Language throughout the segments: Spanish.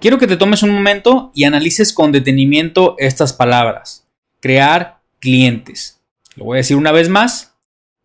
Quiero que te tomes un momento y analices con detenimiento estas palabras. Crear clientes. Lo voy a decir una vez más.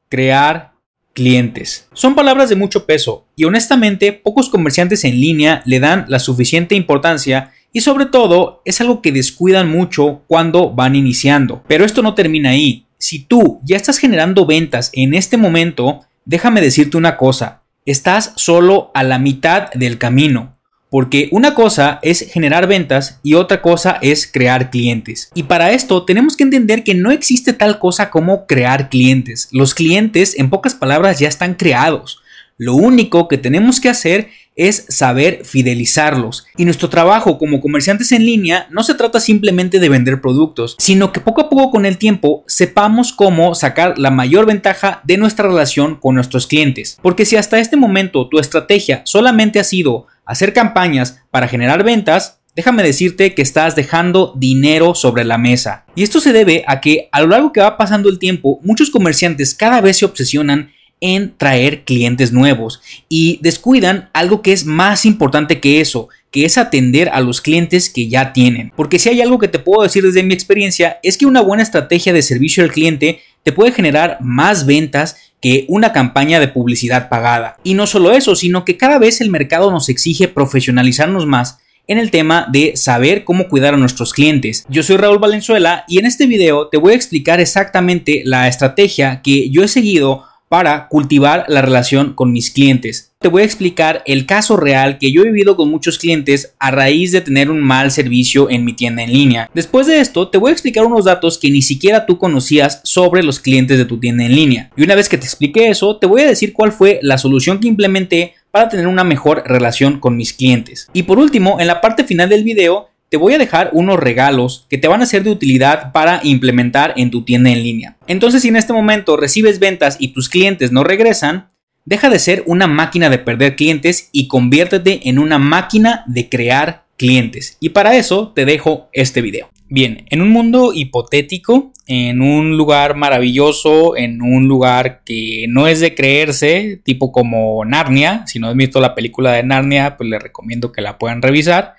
Crear clientes. Son palabras de mucho peso y honestamente pocos comerciantes en línea le dan la suficiente importancia y sobre todo es algo que descuidan mucho cuando van iniciando. Pero esto no termina ahí. Si tú ya estás generando ventas en este momento, déjame decirte una cosa, estás solo a la mitad del camino. Porque una cosa es generar ventas y otra cosa es crear clientes. Y para esto tenemos que entender que no existe tal cosa como crear clientes. Los clientes, en pocas palabras, ya están creados. Lo único que tenemos que hacer es saber fidelizarlos. Y nuestro trabajo como comerciantes en línea no se trata simplemente de vender productos, sino que poco a poco con el tiempo sepamos cómo sacar la mayor ventaja de nuestra relación con nuestros clientes. Porque si hasta este momento tu estrategia solamente ha sido hacer campañas para generar ventas, déjame decirte que estás dejando dinero sobre la mesa. Y esto se debe a que a lo largo que va pasando el tiempo, muchos comerciantes cada vez se obsesionan en traer clientes nuevos y descuidan algo que es más importante que eso, que es atender a los clientes que ya tienen. Porque si hay algo que te puedo decir desde mi experiencia es que una buena estrategia de servicio al cliente te puede generar más ventas que una campaña de publicidad pagada. Y no solo eso, sino que cada vez el mercado nos exige profesionalizarnos más en el tema de saber cómo cuidar a nuestros clientes. Yo soy Raúl Valenzuela y en este video te voy a explicar exactamente la estrategia que yo he seguido para cultivar la relación con mis clientes. Te voy a explicar el caso real que yo he vivido con muchos clientes a raíz de tener un mal servicio en mi tienda en línea. Después de esto, te voy a explicar unos datos que ni siquiera tú conocías sobre los clientes de tu tienda en línea. Y una vez que te explique eso, te voy a decir cuál fue la solución que implementé para tener una mejor relación con mis clientes. Y por último, en la parte final del video, te voy a dejar unos regalos que te van a ser de utilidad para implementar en tu tienda en línea. Entonces, si en este momento recibes ventas y tus clientes no regresan, deja de ser una máquina de perder clientes y conviértete en una máquina de crear clientes. Y para eso te dejo este video. Bien, en un mundo hipotético, en un lugar maravilloso, en un lugar que no es de creerse, tipo como Narnia, si no has visto la película de Narnia, pues les recomiendo que la puedan revisar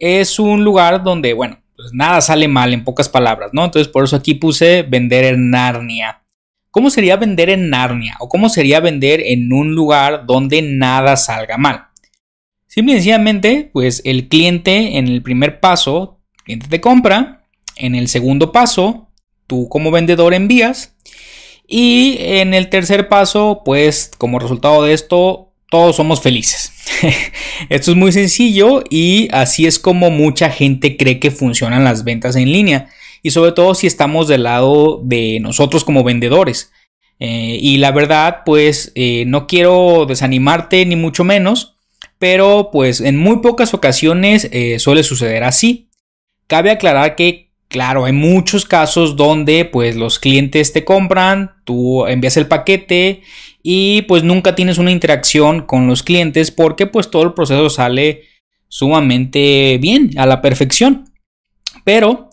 es un lugar donde, bueno, pues nada sale mal en pocas palabras, ¿no? Entonces por eso aquí puse vender en Narnia. ¿Cómo sería vender en Narnia? ¿O cómo sería vender en un lugar donde nada salga mal? Simple y sencillamente, pues el cliente en el primer paso, el cliente te compra, en el segundo paso, tú como vendedor envías, y en el tercer paso, pues como resultado de esto, todos somos felices. Esto es muy sencillo y así es como mucha gente cree que funcionan las ventas en línea y sobre todo si estamos del lado de nosotros como vendedores. Eh, y la verdad, pues eh, no quiero desanimarte ni mucho menos, pero pues en muy pocas ocasiones eh, suele suceder así. Cabe aclarar que, claro, hay muchos casos donde pues los clientes te compran, tú envías el paquete y pues nunca tienes una interacción con los clientes porque pues todo el proceso sale sumamente bien, a la perfección. Pero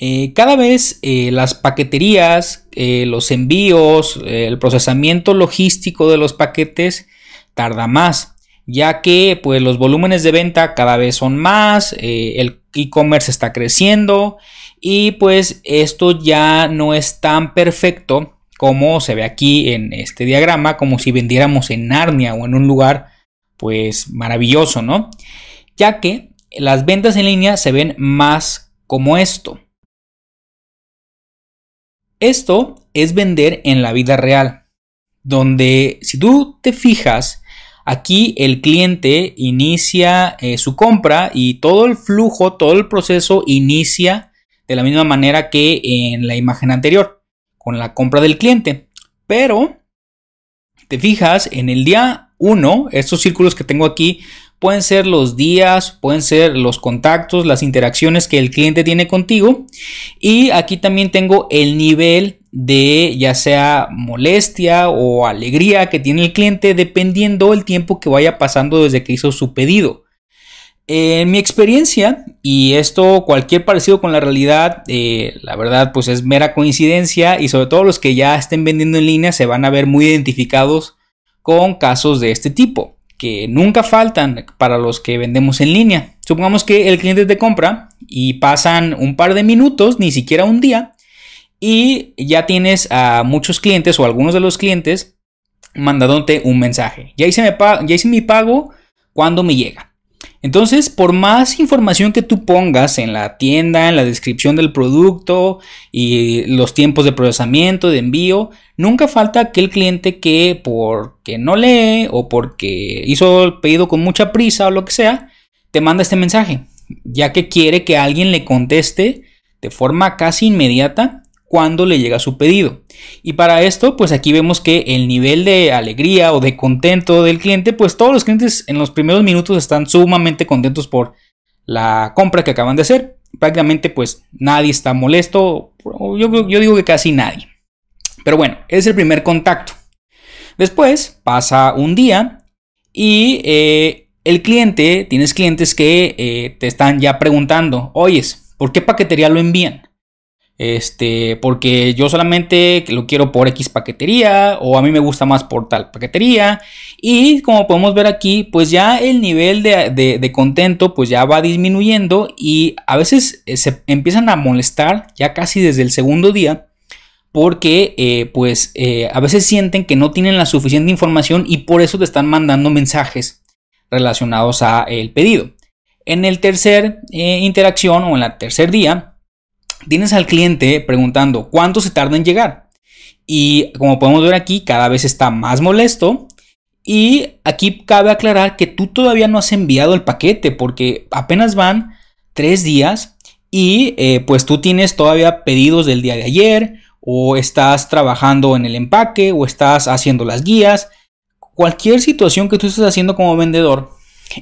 eh, cada vez eh, las paqueterías, eh, los envíos, el procesamiento logístico de los paquetes tarda más, ya que pues los volúmenes de venta cada vez son más, el e-commerce está creciendo y pues esto ya no es tan perfecto como se ve aquí en este diagrama, como si vendiéramos en Narnia o en un lugar pues maravilloso, ¿no? Ya que las ventas en línea se ven más como esto. Esto es vender en la vida real, donde si tú te fijas, aquí el cliente inicia eh, su compra y todo el flujo, todo el proceso inicia de la misma manera que en la imagen anterior con la compra del cliente. Pero, te fijas, en el día 1, estos círculos que tengo aquí pueden ser los días, pueden ser los contactos, las interacciones que el cliente tiene contigo. Y aquí también tengo el nivel de ya sea molestia o alegría que tiene el cliente dependiendo el tiempo que vaya pasando desde que hizo su pedido. En mi experiencia, y esto cualquier parecido con la realidad, eh, la verdad pues es mera coincidencia y sobre todo los que ya estén vendiendo en línea se van a ver muy identificados con casos de este tipo, que nunca faltan para los que vendemos en línea. Supongamos que el cliente te compra y pasan un par de minutos, ni siquiera un día, y ya tienes a muchos clientes o algunos de los clientes mandándote un mensaje. Ya hice, mi pago, ¿cuándo me llega? Entonces, por más información que tú pongas en la tienda, en la descripción del producto y los tiempos de procesamiento, de envío, nunca falta aquel cliente que porque no lee o porque hizo el pedido con mucha prisa o lo que sea, te manda este mensaje, ya que quiere que alguien le conteste de forma casi inmediata cuando le llega su pedido. Y para esto, pues aquí vemos que el nivel de alegría o de contento del cliente, pues todos los clientes en los primeros minutos están sumamente contentos por la compra que acaban de hacer. Prácticamente pues nadie está molesto, yo, digo que casi nadie. Pero bueno, es el primer contacto. Después pasa un día y eh, el cliente, tienes clientes que eh, te están ya preguntando, oyes, ¿por qué paquetería lo envían? Este, porque yo solamente lo quiero por X paquetería o a mí me gusta más por tal paquetería. Y como podemos ver aquí, pues ya el nivel de, contento pues ya va disminuyendo y a veces eh, se empiezan a molestar ya casi desde el segundo día porque eh, pues eh, a veces sienten que no tienen la suficiente información y por eso te están mandando mensajes relacionados a el pedido. En el tercer interacción o en el tercer día, tienes al cliente preguntando cuánto se tarda en llegar. Y como podemos ver aquí, cada vez está más molesto. Y aquí cabe aclarar que tú todavía no has enviado el paquete porque apenas van tres días y eh, pues tú tienes todavía pedidos del día de ayer o estás trabajando en el empaque o estás haciendo las guías. Cualquier situación que tú estés haciendo como vendedor,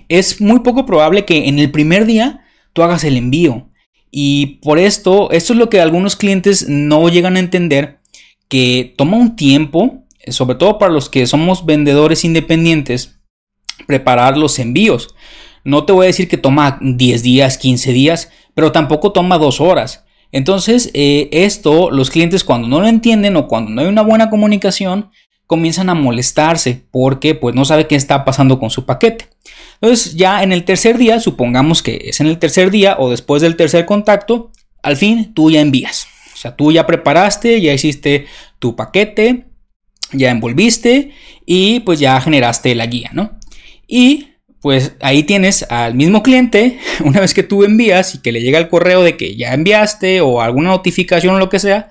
es muy poco probable que en el primer día tú hagas el envío. Y por esto, esto es lo que algunos clientes no llegan a entender, que toma un tiempo, sobre todo para los que somos vendedores independientes, preparar los envíos. No te voy a decir que toma 10 días, 15 días, pero tampoco toma 2 horas. Entonces, eh, esto los clientes cuando no lo entienden o cuando no hay una buena comunicación, comienzan a molestarse porque pues no sabe qué está pasando con su paquete. Entonces ya en el tercer día, supongamos que es en el tercer día o después del tercer contacto, al fin tú ya envías. O sea, tú ya preparaste, ya hiciste tu paquete, ya envolviste y pues ya generaste la guía, ¿no? Y pues ahí tienes al mismo cliente, una vez que tú envías y que le llega el correo de que ya enviaste o alguna notificación o lo que sea,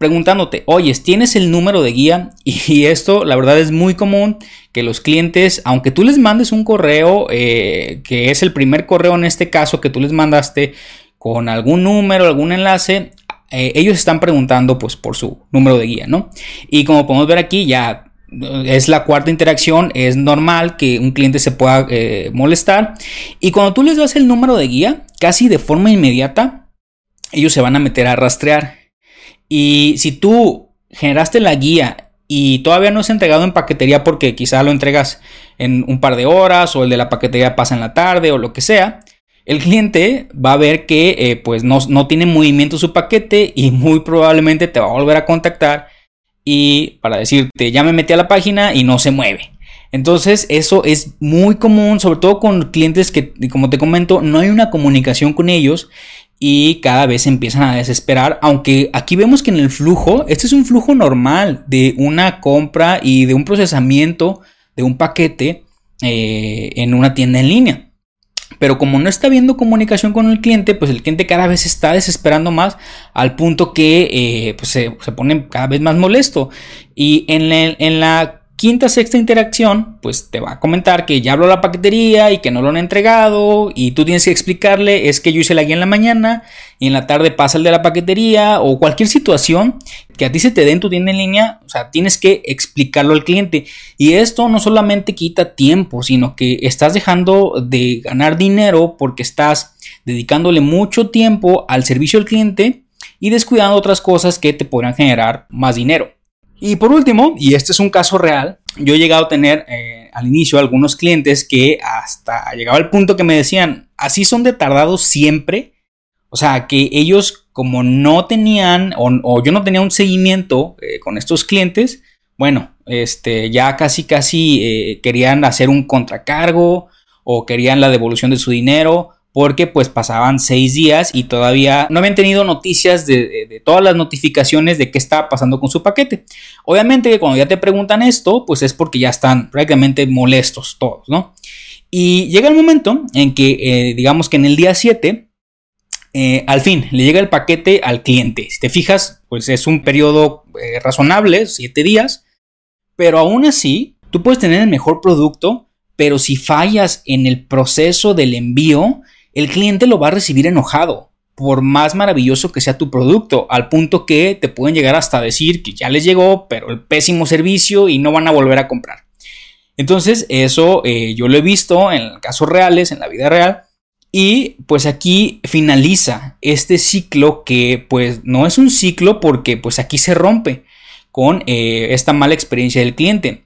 preguntándote, oyes, ¿tienes el número de guía? Y esto, la verdad, es muy común que los clientes, aunque tú les mandes un correo, eh, que es el primer correo en este caso que tú les mandaste con algún número, algún enlace, eh, ellos están preguntando pues por su número de guía, ¿no? Y como podemos ver aquí, ya eh, es la cuarta interacción, es normal que un cliente se pueda molestar. Y cuando tú les das el número de guía, casi de forma inmediata, ellos se van a meter a rastrear y si tú generaste la guía y todavía no es entregado en paquetería porque quizá lo entregas en un par de horas o el de la paquetería pasa en la tarde o lo que sea, el cliente va a ver que eh, pues no, no, tiene movimiento su paquete y muy probablemente te va a volver a contactar y para decirte ya me metí a la página y no se mueve. Entonces eso es muy común, sobre todo con clientes que, como te comento, no hay una comunicación con ellos y cada vez empiezan a desesperar, aunque aquí vemos que en el flujo, este es un flujo normal de una compra y de un procesamiento de un paquete eh, en una tienda en línea. Pero como no está habiendo comunicación con el cliente, pues el cliente cada vez está desesperando más al punto que eh, pues se, pone cada vez más molesto. Y en en la quinta, sexta interacción, pues te va a comentar que ya habló la paquetería y que no lo han entregado y tú tienes que explicarle, es que yo hice la guía en la mañana y en la tarde pasa el de la paquetería o cualquier situación que a ti se te dé en tu tienda en línea, o sea, tienes que explicarlo al cliente. Y esto no solamente quita tiempo, sino que estás dejando de ganar dinero porque estás dedicándole mucho tiempo al servicio al cliente y descuidando otras cosas que te podrán generar más dinero. Y por último, y este es un caso real, yo he llegado a tener eh, al inicio algunos clientes que hasta llegaba al punto que me decían, así son de tardados siempre. O sea, que ellos como no tenían o, yo no tenía un seguimiento eh, con estos clientes, bueno, este, ya casi casi eh, querían hacer un contracargo o querían la devolución de su dinero porque pues pasaban seis días y todavía no habían tenido noticias de, todas las notificaciones de qué estaba pasando con su paquete. Obviamente que cuando ya te preguntan esto, pues es porque ya están prácticamente molestos todos, ¿no? Y llega el momento en que, eh, digamos que en el día 7, eh, al fin, le llega el paquete al cliente. Si te fijas, pues es un periodo eh, razonable, 7 días, pero aún así, tú puedes tener el mejor producto, pero si fallas en el proceso del envío, el cliente lo va a recibir enojado, por más maravilloso que sea tu producto, al punto que te pueden llegar hasta decir que ya les llegó, pero el pésimo servicio y no van a volver a comprar. Entonces, eso eh, yo lo he visto en casos reales, en la vida real, y pues aquí finaliza este ciclo que pues no es un ciclo porque pues aquí se rompe con eh, esta mala experiencia del cliente.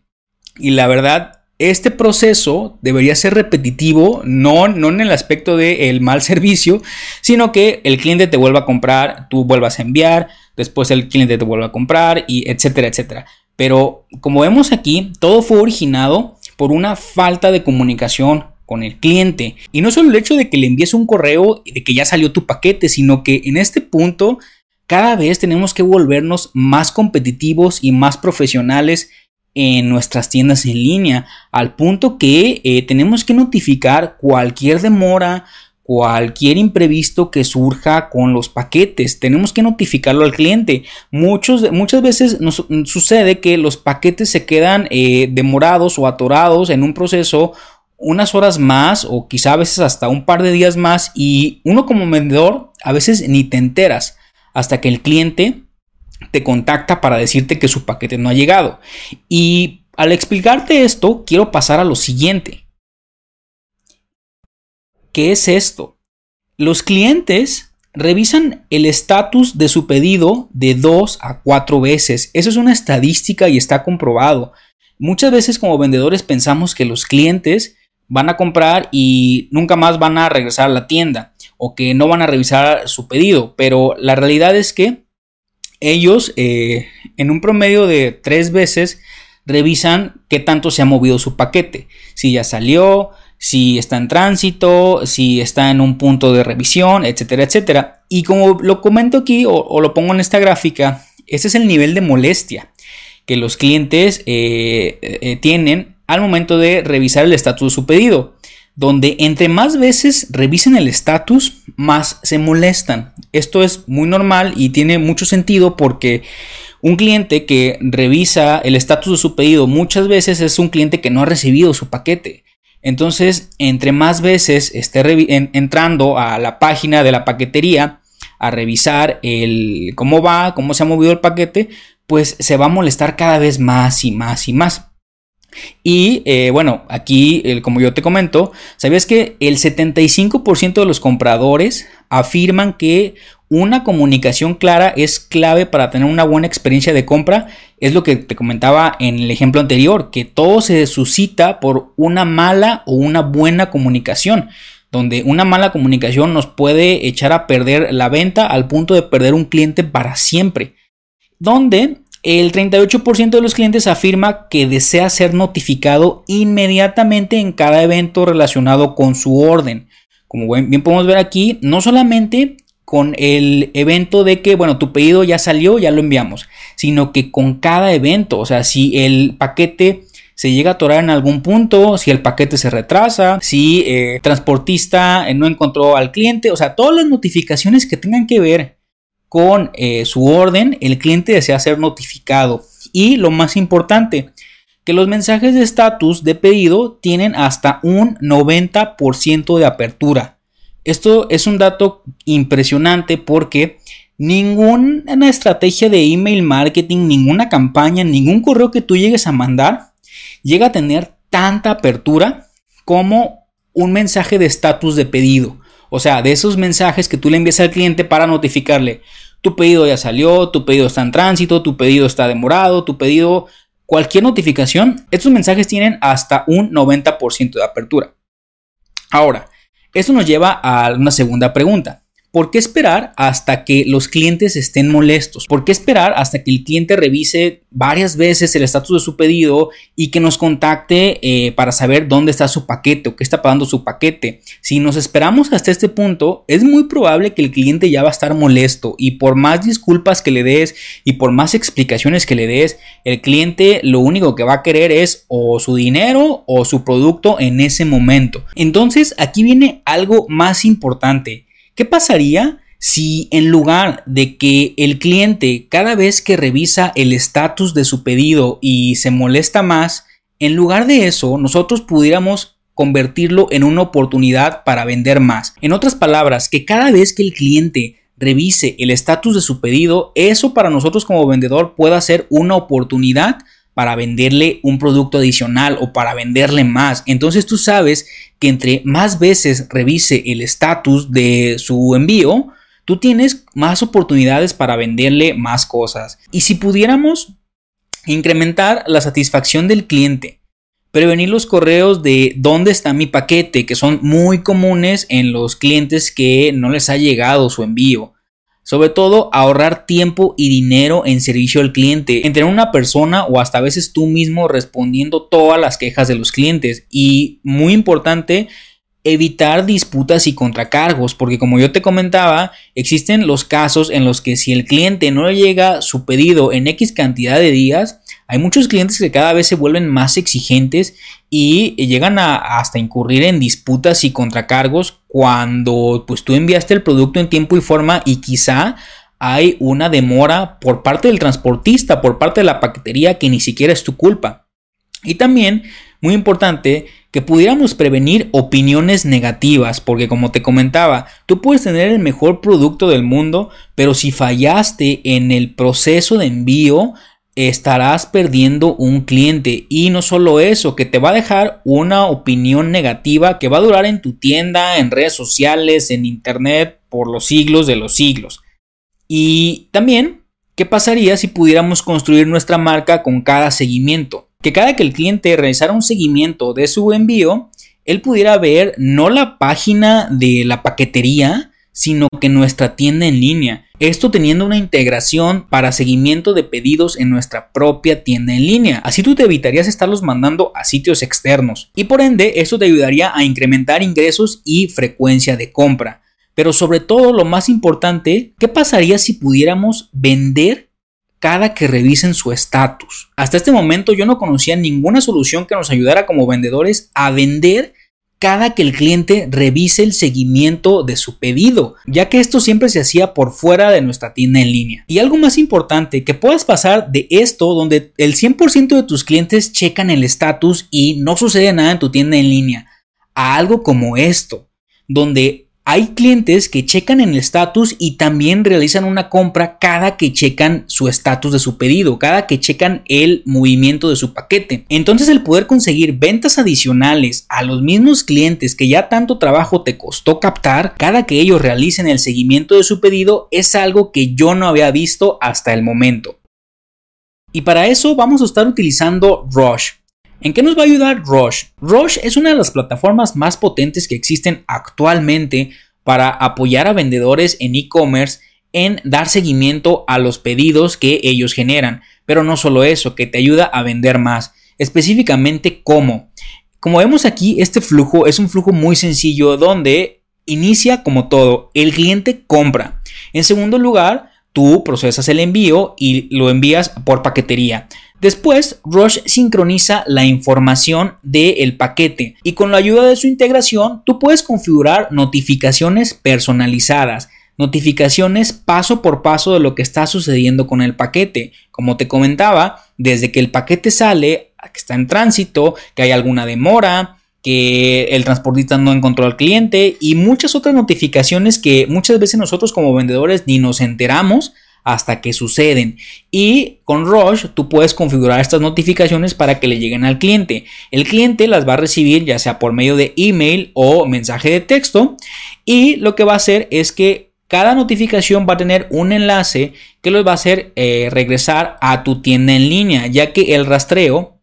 Y la verdad, este proceso debería ser repetitivo, no, no en el aspecto del mal servicio, sino que el cliente te vuelva a comprar, tú vuelvas a enviar, después el cliente te vuelva a comprar y etcétera, etcétera. Pero como vemos aquí, todo fue originado por una falta de comunicación con el cliente. Y no solo el hecho de que le envíes un correo y de que ya salió tu paquete, sino que en este punto cada vez tenemos que volvernos más competitivos y más profesionales en nuestras tiendas en línea, al punto que eh, tenemos que notificar cualquier demora, cualquier imprevisto que surja con los paquetes. Tenemos que notificarlo al cliente. Muchos, muchas veces nos sucede que los paquetes se quedan eh, demorados o atorados en un proceso unas horas más o quizá a veces hasta un par de días más y uno como vendedor a veces ni te enteras hasta que el cliente te contacta para decirte que su paquete no ha llegado. Y al explicarte esto, quiero pasar a lo siguiente. ¿Qué es esto? Los clientes revisan el estatus de su pedido de dos a cuatro veces. Eso es una estadística y está comprobado. Muchas veces como vendedores pensamos que los clientes van a comprar y nunca más van a regresar a la tienda o que no van a revisar su pedido, pero la realidad es que ellos eh, en un promedio de tres veces revisan qué tanto se ha movido su paquete, si ya salió, si está en tránsito, si está en un punto de revisión, etcétera, etcétera. Y como lo comento aquí o, lo pongo en esta gráfica, ese es el nivel de molestia que los clientes eh, eh, tienen al momento de revisar el estatus de su pedido donde entre más veces revisen el estatus, más se molestan. Esto es muy normal y tiene mucho sentido porque un cliente que revisa el estatus de su pedido muchas veces es un cliente que no ha recibido su paquete. Entonces, entre más veces esté entrando a la página de la paquetería a revisar cómo va, cómo se ha movido el paquete, pues se va a molestar cada vez más y más y más. Y eh, bueno, aquí, como yo te comento, ¿sabías que el 75% de los compradores afirman que una comunicación clara es clave para tener una buena experiencia de compra? Es lo que te comentaba en el ejemplo anterior, que todo se suscita por una mala o una buena comunicación donde una mala comunicación nos puede echar a perder la venta al punto de perder un cliente para siempre. Donde el 38% de los clientes afirma que desea ser notificado inmediatamente en cada evento relacionado con su orden. Como bien podemos ver aquí, no solamente con el evento de que, bueno, tu pedido ya salió, ya lo enviamos, sino que con cada evento, o sea, si el paquete se llega a atorar en algún punto, si el paquete se retrasa, si el eh, transportista no encontró al cliente, o sea, todas las notificaciones que tengan que ver con eh, su orden, el cliente desea ser notificado. Y lo más importante, que los mensajes de estatus de pedido tienen hasta un 90% de apertura. Esto es un dato impresionante porque ninguna estrategia de email marketing, ninguna campaña, ningún correo que tú llegues a mandar llega a tener tanta apertura como un mensaje de estatus de pedido. O sea, de esos mensajes que tú le envías al cliente para notificarle, tu pedido ya salió, tu pedido está en tránsito, tu pedido está demorado, tu pedido, cualquier notificación, estos mensajes tienen hasta un 90% de apertura. Ahora, esto nos lleva a una segunda pregunta. ¿Por qué esperar hasta que los clientes estén molestos? ¿Por qué esperar hasta que el cliente revise varias veces el estatus de su pedido y que nos contacte eh, para saber dónde está su paquete o qué está pagando su paquete? Si nos esperamos hasta este punto, es muy probable que el cliente ya va a estar molesto y por más disculpas que le des y por más explicaciones que le des, el cliente lo único que va a querer es o su dinero o su producto en ese momento. Entonces aquí viene algo más importante ¿Qué pasaría si en lugar de que el cliente cada vez que revisa el estatus de su pedido y se molesta más, en lugar de eso nosotros pudiéramos convertirlo en una oportunidad para vender más? En otras palabras, que cada vez que el cliente revise el estatus de su pedido, eso para nosotros como vendedor pueda ser una oportunidad para venderle un producto adicional o para venderle más. Entonces tú sabes que entre más veces revise el estatus de su envío, tú tienes más oportunidades para venderle más cosas. Y si pudiéramos incrementar la satisfacción del cliente, prevenir los correos de dónde está mi paquete, que son muy comunes en los clientes que no les ha llegado su envío, sobre todo ahorrar tiempo y dinero en servicio al cliente, entre una persona o hasta a veces tú mismo respondiendo todas las quejas de los clientes. Y muy importante, evitar disputas y contracargos, porque como yo te comentaba, existen los casos en los que si el cliente no le llega su pedido en X cantidad de días, hay muchos clientes que cada vez se vuelven más exigentes y llegan a hasta incurrir en disputas y contracargos cuando pues tú enviaste el producto en tiempo y forma y quizá hay una demora por parte del transportista, por parte de la paquetería que ni siquiera es tu culpa. Y también, muy importante, que pudiéramos prevenir opiniones negativas, porque como te comentaba, tú puedes tener el mejor producto del mundo, pero si fallaste en el proceso de envío, estarás perdiendo un cliente y no solo eso, que te va a dejar una opinión negativa que va a durar en tu tienda, en redes sociales, en internet por los siglos de los siglos. Y también, ¿qué pasaría si pudiéramos construir nuestra marca con cada seguimiento? que cada que el cliente realizara un seguimiento de su envío, él pudiera ver no la página de la paquetería, sino que nuestra tienda en línea. Esto teniendo una integración para seguimiento de pedidos en nuestra propia tienda en línea. Así tú te evitarías estarlos mandando a sitios externos. Y por ende, esto te ayudaría a incrementar ingresos y frecuencia de compra. Pero sobre todo, lo más importante, ¿qué pasaría si pudiéramos vender cada que revisen su estatus. Hasta este momento yo no conocía ninguna solución que nos ayudara como vendedores a vender cada que el cliente revise el seguimiento de su pedido, ya que esto siempre se hacía por fuera de nuestra tienda en línea. Y algo más importante, que puedas pasar de esto donde el 100% de tus clientes checan el estatus y no sucede nada en tu tienda en línea, a algo como esto, donde hay clientes que checan en el estatus y también realizan una compra cada que checan su estatus de su pedido, cada que checan el movimiento de su paquete. Entonces el poder conseguir ventas adicionales a los mismos clientes que ya tanto trabajo te costó captar, cada que ellos realicen el seguimiento de su pedido es algo que yo no había visto hasta el momento. Y para eso vamos a estar utilizando Rush. ¿En qué nos va a ayudar Rush? Rush es una de las plataformas más potentes que existen actualmente para apoyar a vendedores en e-commerce en dar seguimiento a los pedidos que ellos generan. Pero no solo eso, que te ayuda a vender más. Específicamente cómo. Como vemos aquí, este flujo es un flujo muy sencillo donde inicia como todo. El cliente compra. En segundo lugar, tú procesas el envío y lo envías por paquetería. Después, Rush sincroniza la información del paquete y con la ayuda de su integración tú puedes configurar notificaciones personalizadas, notificaciones paso por paso de lo que está sucediendo con el paquete. Como te comentaba, desde que el paquete sale, que está en tránsito, que hay alguna demora, que el transportista no encontró al cliente y muchas otras notificaciones que muchas veces nosotros como vendedores ni nos enteramos hasta que suceden. Y con Rush tú puedes configurar estas notificaciones para que le lleguen al cliente. El cliente las va a recibir ya sea por medio de email o mensaje de texto. Y lo que va a hacer es que cada notificación va a tener un enlace que los va a hacer eh, regresar a tu tienda en línea, ya que el rastreo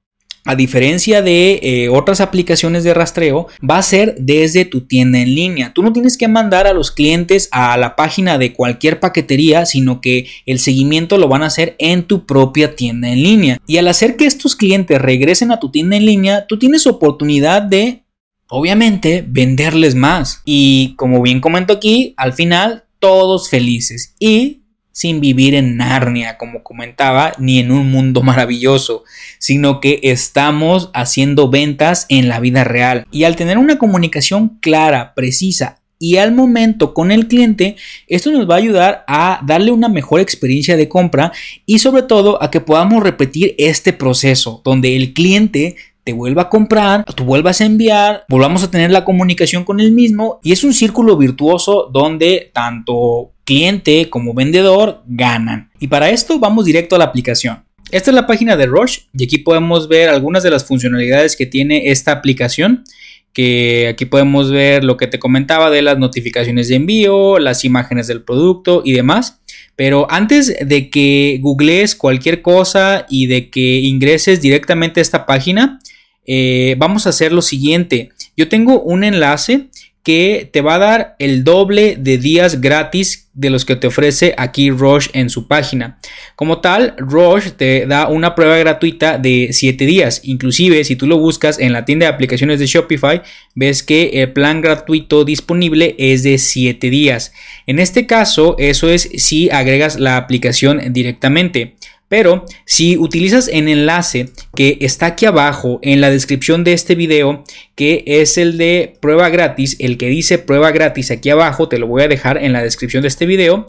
a diferencia de eh, otras aplicaciones de rastreo, va a ser desde tu tienda en línea. Tú no tienes que mandar a los clientes a la página de cualquier paquetería, sino que el seguimiento lo van a hacer en tu propia tienda en línea. Y al hacer que estos clientes regresen a tu tienda en línea, tú tienes oportunidad de, obviamente, venderles más. Y como bien comento aquí, al final, todos felices. Y sin vivir en Narnia, como comentaba, ni en un mundo maravilloso, sino que estamos haciendo ventas en la vida real. Y al tener una comunicación clara, precisa y al momento con el cliente, esto nos va a ayudar a darle una mejor experiencia de compra y sobre todo a que podamos repetir este proceso donde el cliente te vuelva a comprar, tú vuelvas a enviar, volvamos a tener la comunicación con el mismo y es un círculo virtuoso donde tanto cliente como vendedor ganan. Y para esto vamos directo a la aplicación. Esta es la página de Rush y aquí podemos ver algunas de las funcionalidades que tiene esta aplicación que aquí podemos ver lo que te comentaba de las notificaciones de envío, las imágenes del producto y demás. Pero antes de que googlees cualquier cosa y de que ingreses directamente a esta página, eh, vamos a hacer lo siguiente. Yo tengo un enlace que te va a dar el doble de días gratis de los que te ofrece aquí Roche en su página. Como tal, Roche te da una prueba gratuita de 7 días. Inclusive, si tú lo buscas en la tienda de aplicaciones de Shopify, ves que el plan gratuito disponible es de 7 días. En este caso, eso es si agregas la aplicación directamente. Pero si utilizas el enlace que está aquí abajo en la descripción de este video, que es el de prueba gratis, el que dice prueba gratis aquí abajo, te lo voy a dejar en la descripción de este video,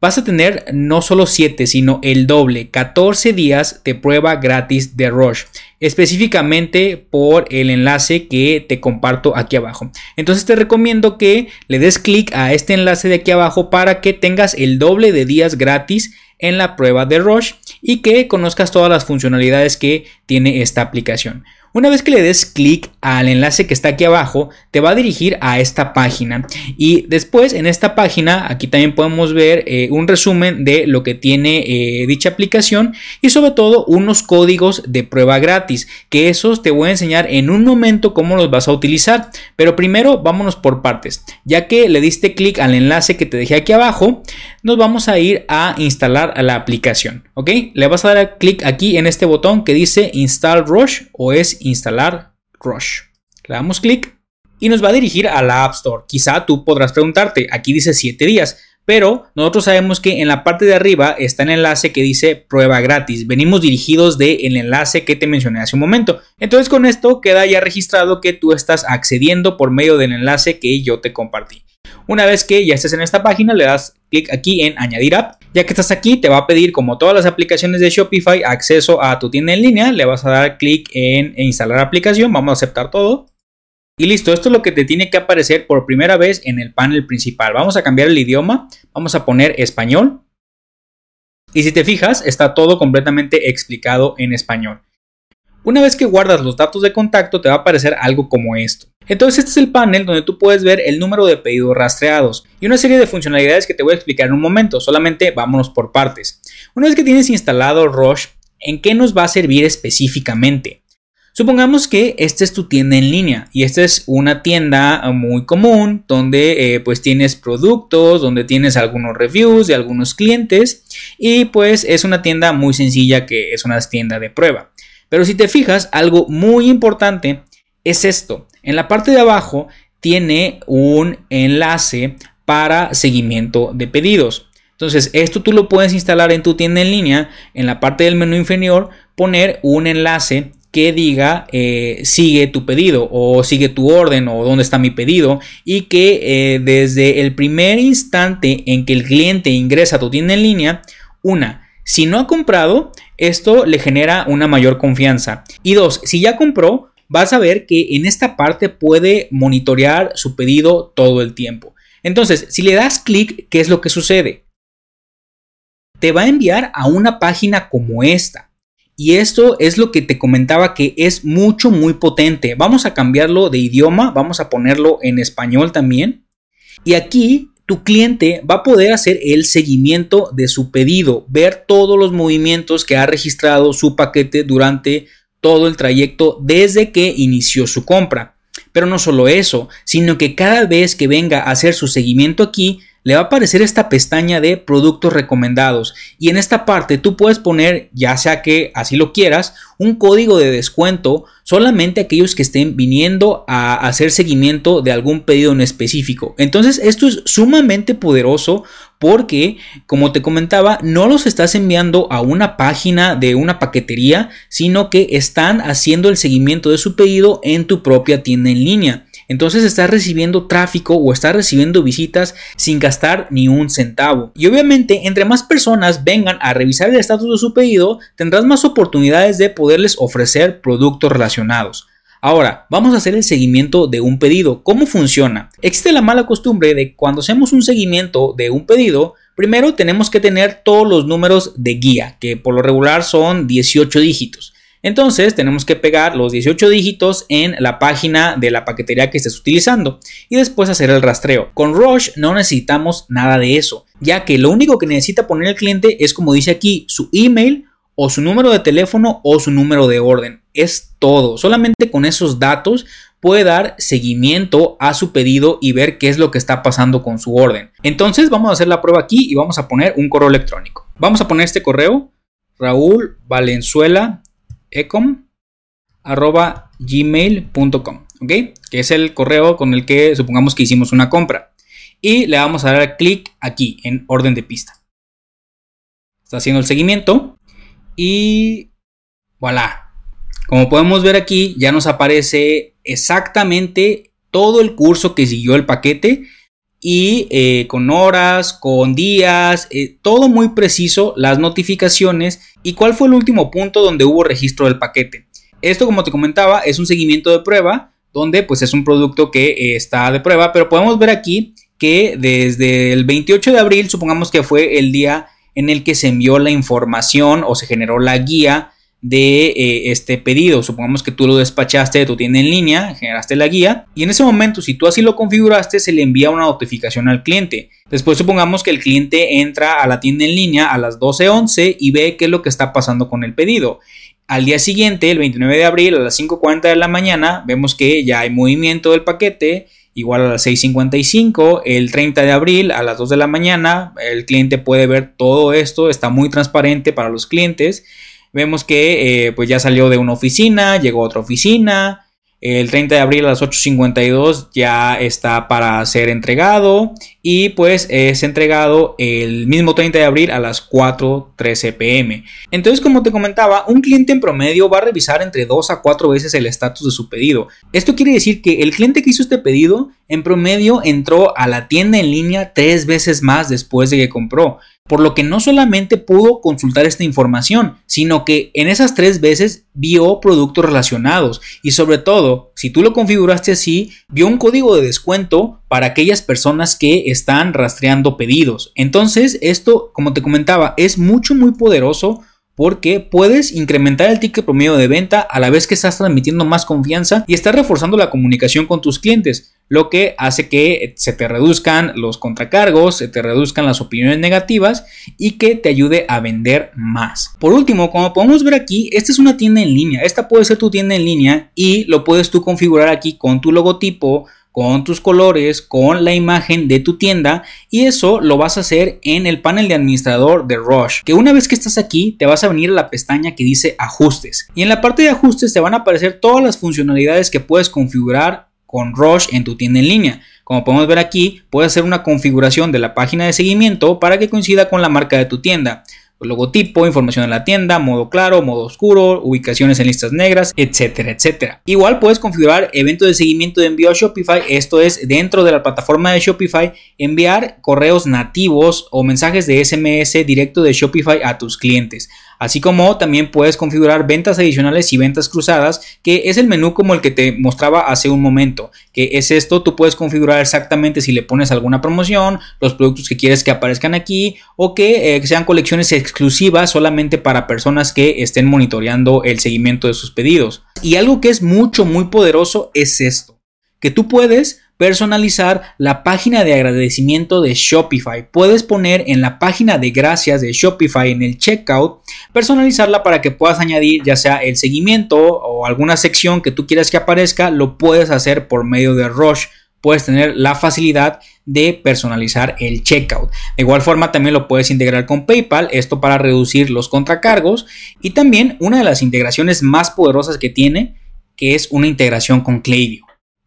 vas a tener no solo 7, sino el doble, 14 días de prueba gratis de Rush, específicamente por el enlace que te comparto aquí abajo. Entonces te recomiendo que le des clic a este enlace de aquí abajo para que tengas el doble de días gratis en la prueba de Rush y que conozcas todas las funcionalidades que tiene esta aplicación. Una vez que le des clic al enlace que está aquí abajo, te va a dirigir a esta página. Y después en esta página, aquí también podemos ver eh, un resumen de lo que tiene eh, dicha aplicación y sobre todo unos códigos de prueba gratis, que esos te voy a enseñar en un momento cómo los vas a utilizar. Pero primero vámonos por partes. Ya que le diste clic al enlace que te dejé aquí abajo, nos vamos a ir a instalar la aplicación. ¿Ok? Le vas a dar clic aquí en este botón que dice Install Rush o es instalar Rush. Le damos clic y nos va a dirigir a la App Store. Quizá tú podrás preguntarte, aquí dice 7 días, pero nosotros sabemos que en la parte de arriba está el enlace que dice prueba gratis. Venimos dirigidos del enlace que te mencioné hace un momento. Entonces con esto queda ya registrado que tú estás accediendo por medio del enlace que yo te compartí. Una vez que ya estés en esta página, le das clic aquí en añadir app. Ya que estás aquí, te va a pedir, como todas las aplicaciones de Shopify, acceso a tu tienda en línea. Le vas a dar clic en instalar aplicación. Vamos a aceptar todo. Y listo, esto es lo que te tiene que aparecer por primera vez en el panel principal. Vamos a cambiar el idioma. Vamos a poner español. Y si te fijas, está todo completamente explicado en español. Una vez que guardas los datos de contacto, te va a aparecer algo como esto. Entonces este es el panel donde tú puedes ver el número de pedidos rastreados y una serie de funcionalidades que te voy a explicar en un momento, solamente vámonos por partes. Una vez que tienes instalado Rush, ¿en qué nos va a servir específicamente? Supongamos que esta es tu tienda en línea y esta es una tienda muy común donde eh, pues tienes productos, donde tienes algunos reviews de algunos clientes y pues es una tienda muy sencilla que es una tienda de prueba. Pero si te fijas, algo muy importante es esto. En la parte de abajo tiene un enlace para seguimiento de pedidos. Entonces, esto tú lo puedes instalar en tu tienda en línea. En la parte del menú inferior, poner un enlace que diga eh, sigue tu pedido o sigue tu orden o dónde está mi pedido y que eh, desde el primer instante en que el cliente ingresa a tu tienda en línea, una, si no ha comprado, esto le genera una mayor confianza. Y dos, si ya compró, vas a ver que en esta parte puede monitorear su pedido todo el tiempo. Entonces, si le das clic, ¿qué es lo que sucede? Te va a enviar a una página como esta. Y esto es lo que te comentaba que es mucho, muy potente. Vamos a cambiarlo de idioma, vamos a ponerlo en español también. Y aquí tu cliente va a poder hacer el seguimiento de su pedido, ver todos los movimientos que ha registrado su paquete durante todo el trayecto desde que inició su compra. Pero no solo eso, sino que cada vez que venga a hacer su seguimiento aquí, le va a aparecer esta pestaña de productos recomendados y en esta parte tú puedes poner, ya sea que así lo quieras, un código de descuento solamente aquellos que estén viniendo a hacer seguimiento de algún pedido en específico. Entonces esto es sumamente poderoso porque, como te comentaba, no los estás enviando a una página de una paquetería, sino que están haciendo el seguimiento de su pedido en tu propia tienda en línea. Entonces estás recibiendo tráfico o estás recibiendo visitas sin gastar ni un centavo. Y obviamente, entre más personas vengan a revisar el estatus de su pedido, tendrás más oportunidades de poderles ofrecer productos relacionados. Ahora, vamos a hacer el seguimiento de un pedido. ¿Cómo funciona? Existe la mala costumbre de cuando hacemos un seguimiento de un pedido, primero tenemos que tener todos los números de guía, que por lo regular son 18 dígitos. Entonces tenemos que pegar los 18 dígitos en la página de la paquetería que estés utilizando y después hacer el rastreo. Con Rush no necesitamos nada de eso, ya que lo único que necesita poner el cliente es como dice aquí, su email o su número de teléfono o su número de orden. Es todo. Solamente con esos datos puede dar seguimiento a su pedido y ver qué es lo que está pasando con su orden. Entonces vamos a hacer la prueba aquí y vamos a poner un correo electrónico. Vamos a poner este correo, Raúl Valenzuela ecom ¿ok? Que es el correo con el que supongamos que hicimos una compra. Y le vamos a dar clic aquí en orden de pista. Está haciendo el seguimiento y voilà. Como podemos ver aquí, ya nos aparece exactamente todo el curso que siguió el paquete y eh, con horas, con días, eh, todo muy preciso, las notificaciones y cuál fue el último punto donde hubo registro del paquete. Esto, como te comentaba, es un seguimiento de prueba, donde pues es un producto que eh, está de prueba, pero podemos ver aquí que desde el 28 de abril, supongamos que fue el día en el que se envió la información o se generó la guía de eh, este pedido. Supongamos que tú lo despachaste de tu tienda en línea, generaste la guía y en ese momento si tú así lo configuraste se le envía una notificación al cliente. Después supongamos que el cliente entra a la tienda en línea a las 12.11 y ve qué es lo que está pasando con el pedido. Al día siguiente, el 29 de abril a las 5.40 de la mañana, vemos que ya hay movimiento del paquete igual a las 6.55, el 30 de abril a las 2 de la mañana, el cliente puede ver todo esto, está muy transparente para los clientes vemos que eh, pues ya salió de una oficina, llegó a otra oficina, el 30 de abril a las 8.52 ya está para ser entregado y pues es entregado el mismo 30 de abril a las 4.13 pm. Entonces como te comentaba, un cliente en promedio va a revisar entre 2 a 4 veces el estatus de su pedido. Esto quiere decir que el cliente que hizo este pedido en promedio entró a la tienda en línea 3 veces más después de que compró por lo que no solamente pudo consultar esta información, sino que en esas tres veces vio productos relacionados y sobre todo, si tú lo configuraste así, vio un código de descuento para aquellas personas que están rastreando pedidos. Entonces, esto, como te comentaba, es mucho muy poderoso porque puedes incrementar el ticket promedio de venta a la vez que estás transmitiendo más confianza y estás reforzando la comunicación con tus clientes, lo que hace que se te reduzcan los contracargos, se te reduzcan las opiniones negativas y que te ayude a vender más. Por último, como podemos ver aquí, esta es una tienda en línea, esta puede ser tu tienda en línea y lo puedes tú configurar aquí con tu logotipo, con tus colores, con la imagen de tu tienda y eso lo vas a hacer en el panel de administrador de Rush, que una vez que estás aquí te vas a venir a la pestaña que dice ajustes y en la parte de ajustes te van a aparecer todas las funcionalidades que puedes configurar con Rush en tu tienda en línea. Como podemos ver aquí, puedes hacer una configuración de la página de seguimiento para que coincida con la marca de tu tienda logotipo, información de la tienda, modo claro, modo oscuro, ubicaciones en listas negras, etcétera, etcétera. Igual puedes configurar eventos de seguimiento de envío a Shopify, esto es dentro de la plataforma de Shopify, enviar correos nativos o mensajes de SMS directo de Shopify a tus clientes. Así como también puedes configurar ventas adicionales y ventas cruzadas, que es el menú como el que te mostraba hace un momento, que es esto, tú puedes configurar exactamente si le pones alguna promoción, los productos que quieres que aparezcan aquí o que eh, sean colecciones exclusivas solamente para personas que estén monitoreando el seguimiento de sus pedidos. Y algo que es mucho, muy poderoso es esto, que tú puedes personalizar la página de agradecimiento de Shopify. Puedes poner en la página de gracias de Shopify en el checkout, personalizarla para que puedas añadir ya sea el seguimiento o alguna sección que tú quieras que aparezca, lo puedes hacer por medio de Rush puedes tener la facilidad de personalizar el checkout. De igual forma también lo puedes integrar con PayPal, esto para reducir los contracargos y también una de las integraciones más poderosas que tiene, que es una integración con Klaviyo.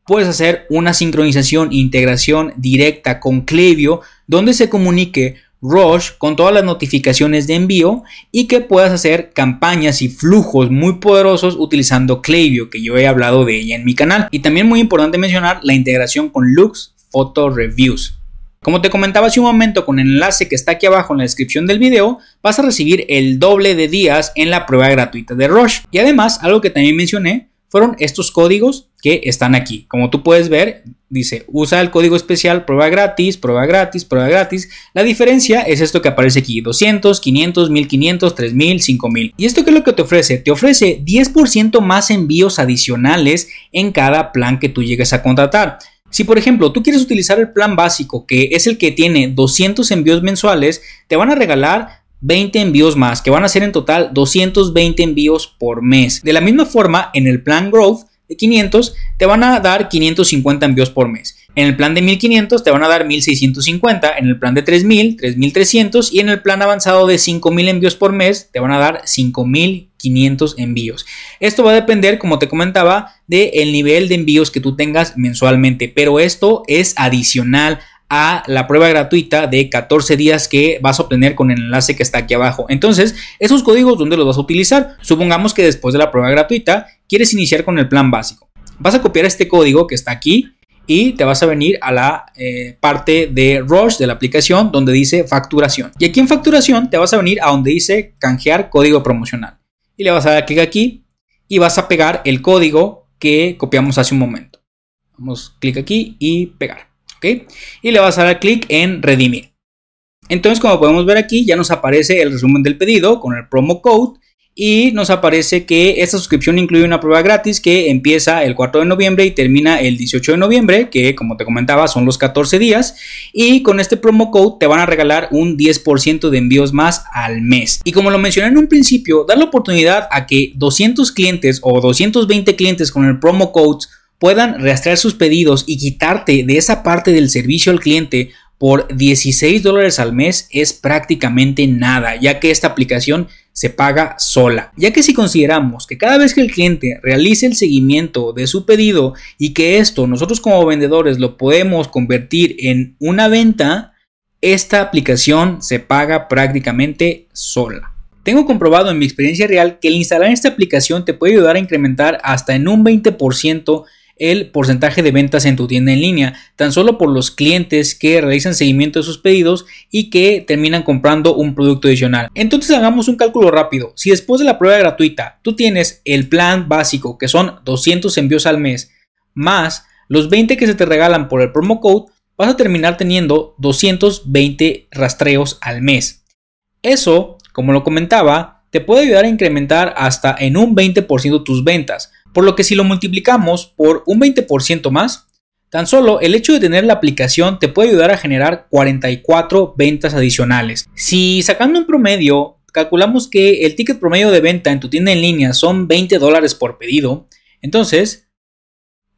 Puedes hacer una sincronización e integración directa con Klaviyo donde se comunique Rush con todas las notificaciones de envío y que puedas hacer campañas y flujos muy poderosos utilizando Klaviyo, que yo he hablado de ella en mi canal. Y también muy importante mencionar la integración con Lux Photo Reviews. Como te comentaba hace un momento con el enlace que está aquí abajo en la descripción del video, vas a recibir el doble de días en la prueba gratuita de Rush. Y además, algo que también mencioné, fueron estos códigos que están aquí. Como tú puedes ver, dice, usa el código especial prueba gratis, prueba gratis, prueba gratis. La diferencia es esto que aparece aquí, 200, 500, 1500, 3000, 5000. ¿Y esto qué es lo que te ofrece? Te ofrece 10% más envíos adicionales en cada plan que tú llegues a contratar. Si por ejemplo tú quieres utilizar el plan básico, que es el que tiene 200 envíos mensuales, te van a regalar 20 envíos más, que van a ser en total 220 envíos por mes. De la misma forma, en el plan Growth de 500 te van a dar 550 envíos por mes. En el plan de 1500 te van a dar 1650, en el plan de 3000, 3300 y en el plan avanzado de 5000 envíos por mes te van a dar 5500 envíos. Esto va a depender, como te comentaba, del nivel de envíos que tú tengas mensualmente, pero esto es adicional a la prueba gratuita de 14 días que vas a obtener con el enlace que está aquí abajo. Entonces, esos códigos, ¿dónde los vas a utilizar? Supongamos que después de la prueba gratuita quieres iniciar con el plan básico. Vas a copiar este código que está aquí y te vas a venir a la eh, parte de Rush de la aplicación donde dice facturación. Y aquí en facturación te vas a venir a donde dice canjear código promocional. Y le vas a dar clic aquí y vas a pegar el código que copiamos hace un momento. Vamos, clic aquí y pegar. Y le vas a dar clic en redimir. Entonces, como podemos ver aquí, ya nos aparece el resumen del pedido con el promo code y nos aparece que esta suscripción incluye una prueba gratis que empieza el 4 de noviembre y termina el 18 de noviembre, que como te comentaba son los 14 días, y con este promo code te van a regalar un 10% de envíos más al mes. Y como lo mencioné en un principio, dar la oportunidad a que 200 clientes o 220 clientes con el promo code puedan rastrear sus pedidos y quitarte de esa parte del servicio al cliente por 16 dólares al mes es prácticamente nada, ya que esta aplicación se paga sola. Ya que si consideramos que cada vez que el cliente realice el seguimiento de su pedido y que esto nosotros como vendedores lo podemos convertir en una venta, esta aplicación se paga prácticamente sola. Tengo comprobado en mi experiencia real que el instalar esta aplicación te puede ayudar a incrementar hasta en un 20% el porcentaje de ventas en tu tienda en línea, tan solo por los clientes que realizan seguimiento de sus pedidos y que terminan comprando un producto adicional. Entonces hagamos un cálculo rápido. Si después de la prueba gratuita tú tienes el plan básico, que son 200 envíos al mes, más los 20 que se te regalan por el promo code, vas a terminar teniendo 220 rastreos al mes. Eso, como lo comentaba, te puede ayudar a incrementar hasta en un 20% tus ventas. Por lo que si lo multiplicamos por un 20% más, tan solo el hecho de tener la aplicación te puede ayudar a generar 44 ventas adicionales. Si sacando un promedio, calculamos que el ticket promedio de venta en tu tienda en línea son 20 dólares por pedido, entonces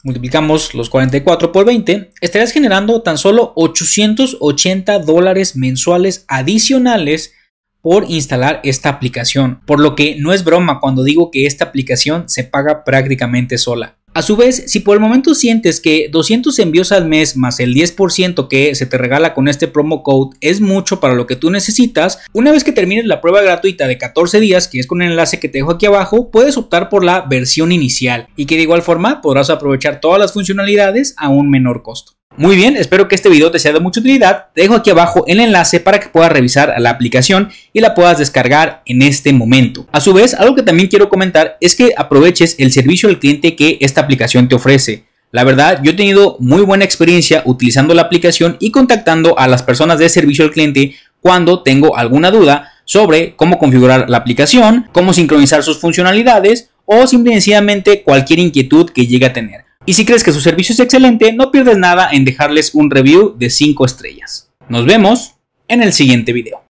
multiplicamos los 44 por 20, estarías generando tan solo 880 dólares mensuales adicionales por instalar esta aplicación, por lo que no es broma cuando digo que esta aplicación se paga prácticamente sola. A su vez, si por el momento sientes que 200 envíos al mes más el 10% que se te regala con este promo code es mucho para lo que tú necesitas, una vez que termines la prueba gratuita de 14 días, que es con el enlace que te dejo aquí abajo, puedes optar por la versión inicial y que de igual forma podrás aprovechar todas las funcionalidades a un menor costo. Muy bien, espero que este video te sea de mucha utilidad. Te dejo aquí abajo el enlace para que puedas revisar la aplicación y la puedas descargar en este momento. A su vez, algo que también quiero comentar es que aproveches el servicio al cliente que esta aplicación te ofrece. La verdad, yo he tenido muy buena experiencia utilizando la aplicación y contactando a las personas de servicio al cliente cuando tengo alguna duda sobre cómo configurar la aplicación, cómo sincronizar sus funcionalidades o simplemente cualquier inquietud que llegue a tener. Y si crees que su servicio es excelente, no pierdes nada en dejarles un review de 5 estrellas. Nos vemos en el siguiente video.